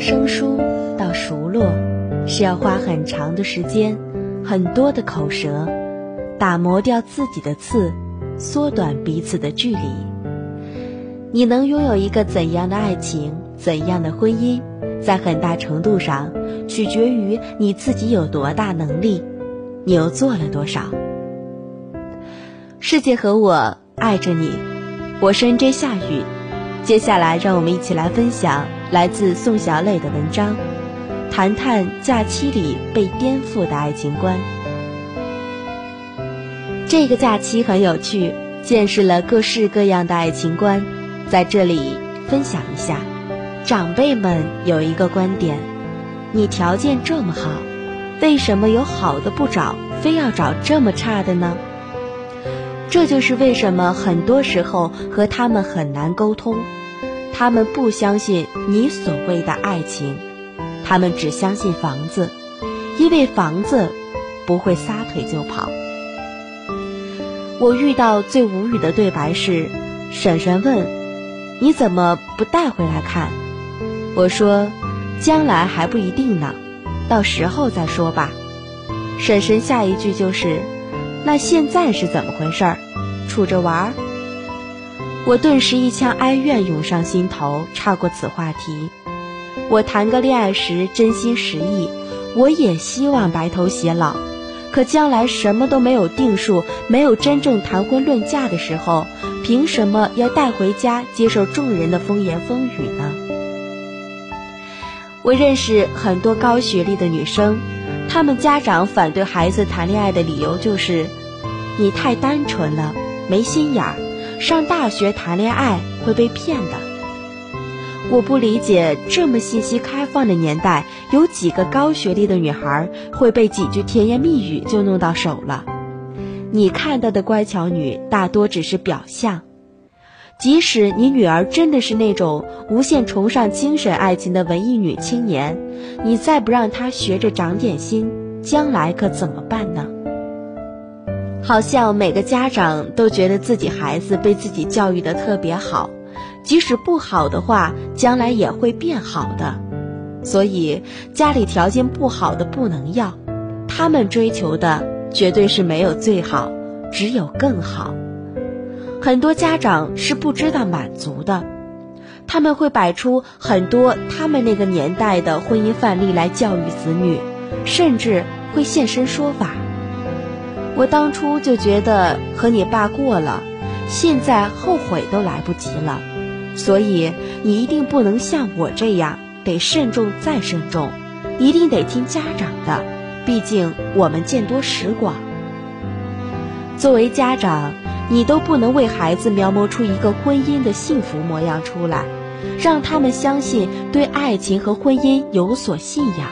生疏到熟络，是要花很长的时间，很多的口舌，打磨掉自己的刺，缩短彼此的距离。你能拥有一个怎样的爱情，怎样的婚姻，在很大程度上取决于你自己有多大能力，你又做了多少。世界和我爱着你，我是 N.J. 夏雨。接下来，让我们一起来分享来自宋小磊的文章，谈谈假期里被颠覆的爱情观。这个假期很有趣，见识了各式各样的爱情观，在这里分享一下。长辈们有一个观点：你条件这么好，为什么有好的不找，非要找这么差的呢？这就是为什么很多时候和他们很难沟通。他们不相信你所谓的爱情，他们只相信房子，因为房子不会撒腿就跑。我遇到最无语的对白是，婶婶问：“你怎么不带回来看？”我说：“将来还不一定呢，到时候再说吧。”婶婶下一句就是。那现在是怎么回事儿？处着玩儿？我顿时一腔哀怨涌上心头，岔过此话题。我谈个恋爱时真心实意，我也希望白头偕老。可将来什么都没有定数，没有真正谈婚论嫁的时候，凭什么要带回家接受众人的风言风语呢？我认识很多高学历的女生。她们家长反对孩子谈恋爱的理由就是，你太单纯了，没心眼儿，上大学谈恋爱会被骗的。我不理解，这么信息开放的年代，有几个高学历的女孩会被几句甜言蜜语就弄到手了？你看到的乖巧女，大多只是表象。即使你女儿真的是那种无限崇尚精神爱情的文艺女青年，你再不让她学着长点心，将来可怎么办呢？好像每个家长都觉得自己孩子被自己教育的特别好，即使不好的话，将来也会变好的。所以家里条件不好的不能要，他们追求的绝对是没有最好，只有更好。很多家长是不知道满足的，他们会摆出很多他们那个年代的婚姻范例来教育子女，甚至会现身说法。我当初就觉得和你爸过了，现在后悔都来不及了。所以你一定不能像我这样，得慎重再慎重，一定得听家长的，毕竟我们见多识广。作为家长。你都不能为孩子描摹出一个婚姻的幸福模样出来，让他们相信对爱情和婚姻有所信仰，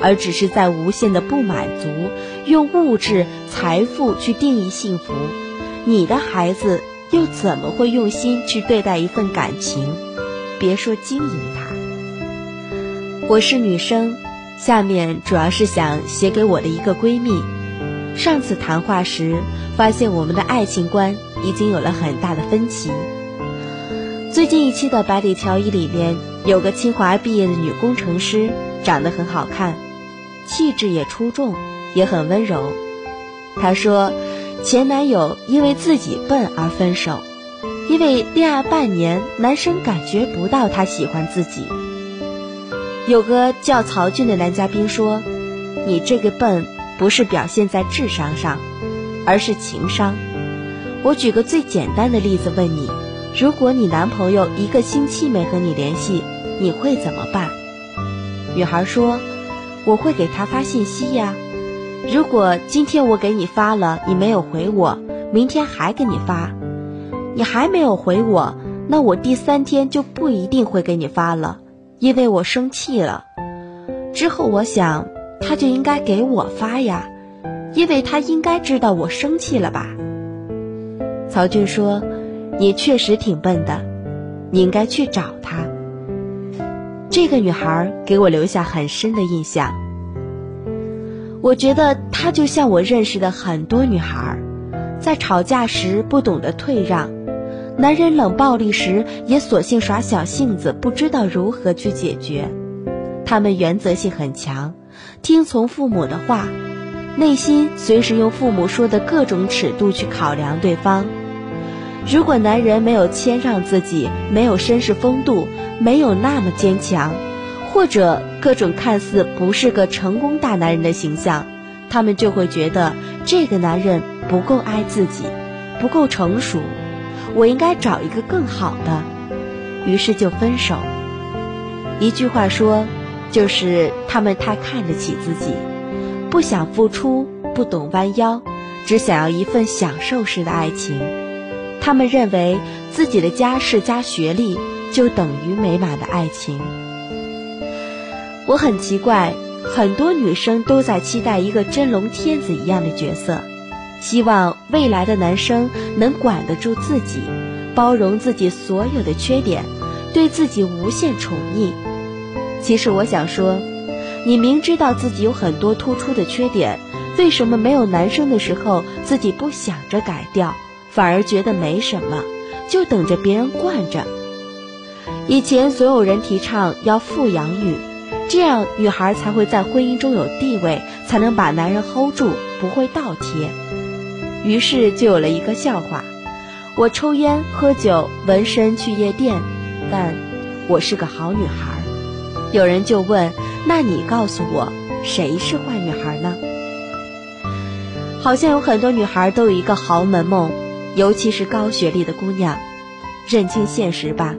而只是在无限的不满足，用物质财富去定义幸福。你的孩子又怎么会用心去对待一份感情？别说经营它。我是女生，下面主要是想写给我的一个闺蜜。上次谈话时。发现我们的爱情观已经有了很大的分歧。最近一期的《百里挑一》里面有个清华毕业的女工程师，长得很好看，气质也出众，也很温柔。她说，前男友因为自己笨而分手，因为恋爱半年，男生感觉不到他喜欢自己。有个叫曹俊的男嘉宾说：“你这个笨不是表现在智商上。”而是情商。我举个最简单的例子问你：如果你男朋友一个星期没和你联系，你会怎么办？女孩说：“我会给他发信息呀。如果今天我给你发了，你没有回我，明天还给你发，你还没有回我，那我第三天就不一定会给你发了，因为我生气了。之后我想，他就应该给我发呀。”因为他应该知道我生气了吧？曹俊说：“你确实挺笨的，你应该去找他。”这个女孩给我留下很深的印象。我觉得她就像我认识的很多女孩，在吵架时不懂得退让，男人冷暴力时也索性耍小性子，不知道如何去解决。他们原则性很强，听从父母的话，内心随时用父母说的各种尺度去考量对方。如果男人没有谦让自己，没有绅士风度，没有那么坚强，或者各种看似不是个成功大男人的形象，他们就会觉得这个男人不够爱自己，不够成熟，我应该找一个更好的，于是就分手。一句话说，就是他们太看得起自己，不想付出，不懂弯腰，只想要一份享受式的爱情。他们认为自己的家世加学历就等于美满的爱情。我很奇怪，很多女生都在期待一个真龙天子一样的角色，希望未来的男生能管得住自己，包容自己所有的缺点，对自己无限宠溺。其实我想说，你明知道自己有很多突出的缺点，为什么没有男生的时候自己不想着改掉？反而觉得没什么，就等着别人惯着。以前所有人提倡要富养女，这样女孩才会在婚姻中有地位，才能把男人 hold 住，不会倒贴。于是就有了一个笑话：我抽烟、喝酒、纹身、去夜店，但我是个好女孩。有人就问：那你告诉我，谁是坏女孩呢？好像有很多女孩都有一个豪门梦。尤其是高学历的姑娘，认清现实吧。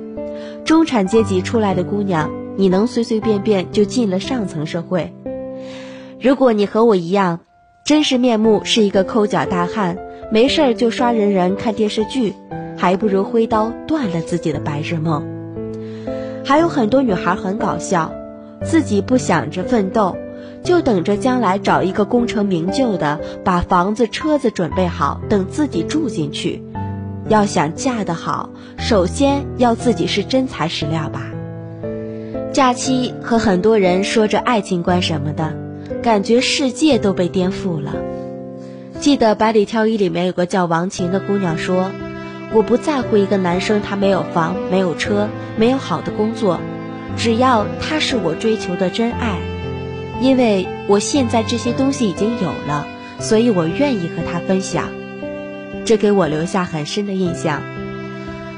中产阶级出来的姑娘，你能随随便便就进了上层社会？如果你和我一样，真实面目是一个抠脚大汉，没事儿就刷人人看电视剧，还不如挥刀断了自己的白日梦。还有很多女孩很搞笑，自己不想着奋斗。就等着将来找一个功成名就的，把房子车子准备好，等自己住进去。要想嫁得好，首先要自己是真材实料吧。假期和很多人说着爱情观什么的，感觉世界都被颠覆了。记得《百里挑一》里面有个叫王晴的姑娘说：“我不在乎一个男生他没有房、没有车、没有好的工作，只要他是我追求的真爱。”因为我现在这些东西已经有了，所以我愿意和他分享。这给我留下很深的印象。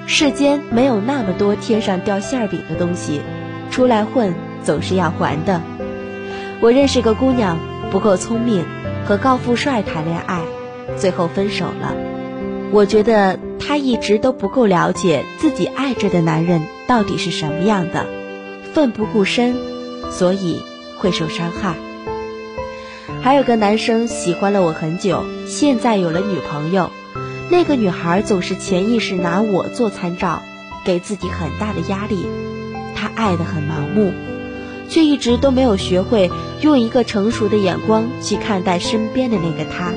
世间没有那么多天上掉馅饼的东西，出来混总是要还的。我认识个姑娘，不够聪明，和高富帅谈恋爱，最后分手了。我觉得她一直都不够了解自己爱着的男人到底是什么样的，奋不顾身，所以。会受伤害。还有个男生喜欢了我很久，现在有了女朋友，那个女孩总是潜意识拿我做参照，给自己很大的压力。她爱得很盲目，却一直都没有学会用一个成熟的眼光去看待身边的那个他，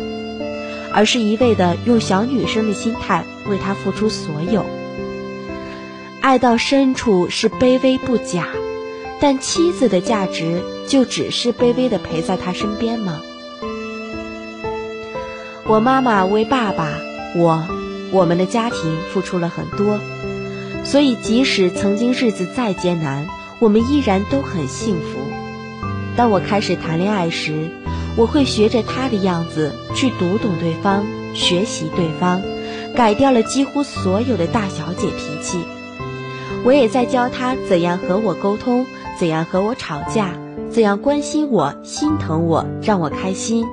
而是一味的用小女生的心态为他付出所有。爱到深处是卑微不假。但妻子的价值就只是卑微的陪在他身边吗？我妈妈为爸爸、我、我们的家庭付出了很多，所以即使曾经日子再艰难，我们依然都很幸福。当我开始谈恋爱时，我会学着他的样子去读懂对方，学习对方，改掉了几乎所有的大小姐脾气。我也在教他怎样和我沟通。怎样和我吵架？怎样关心我、心疼我、让我开心？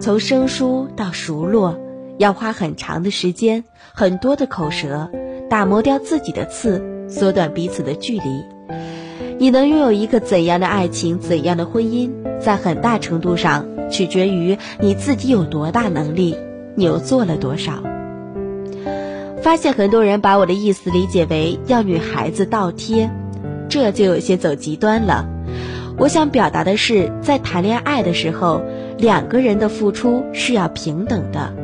从生疏到熟络，要花很长的时间，很多的口舌，打磨掉自己的刺，缩短彼此的距离。你能拥有一个怎样的爱情、怎样的婚姻，在很大程度上取决于你自己有多大能力，你又做了多少。发现很多人把我的意思理解为要女孩子倒贴。这就有些走极端了。我想表达的是，在谈恋爱的时候，两个人的付出是要平等的。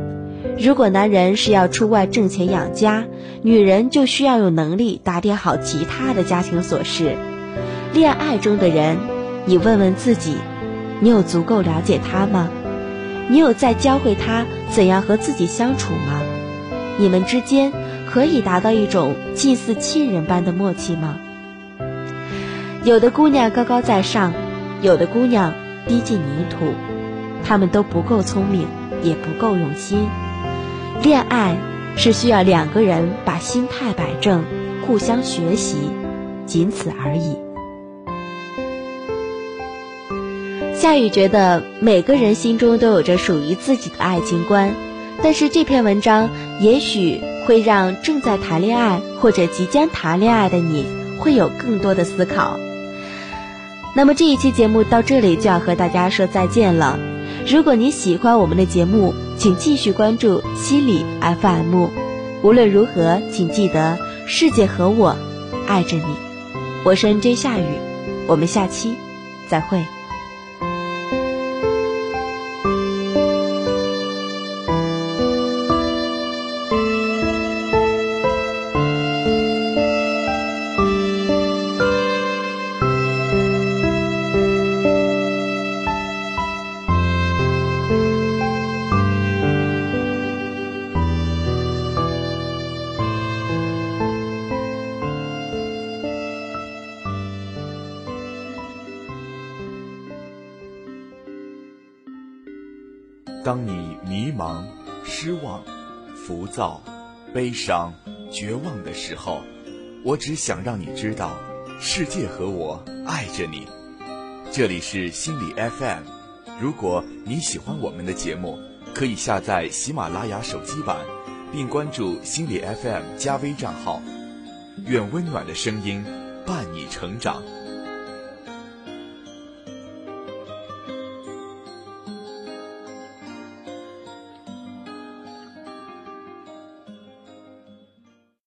如果男人是要出外挣钱养家，女人就需要有能力打点好其他的家庭琐事。恋爱中的人，你问问自己，你有足够了解他吗？你有在教会他怎样和自己相处吗？你们之间可以达到一种近似亲人般的默契吗？有的姑娘高高在上，有的姑娘低进泥土，她们都不够聪明，也不够用心。恋爱是需要两个人把心态摆正，互相学习，仅此而已。夏雨觉得每个人心中都有着属于自己的爱情观，但是这篇文章也许会让正在谈恋爱或者即将谈恋爱的你会有更多的思考。那么这一期节目到这里就要和大家说再见了。如果你喜欢我们的节目，请继续关注西里 FM。无论如何，请记得世界和我爱着你。我是 NJ 夏雨，我们下期再会。当你迷茫、失望、浮躁、悲伤、绝望的时候，我只想让你知道，世界和我爱着你。这里是心理 FM，如果你喜欢我们的节目，可以下载喜马拉雅手机版，并关注心理 FM 加微账号。愿温暖的声音伴你成长。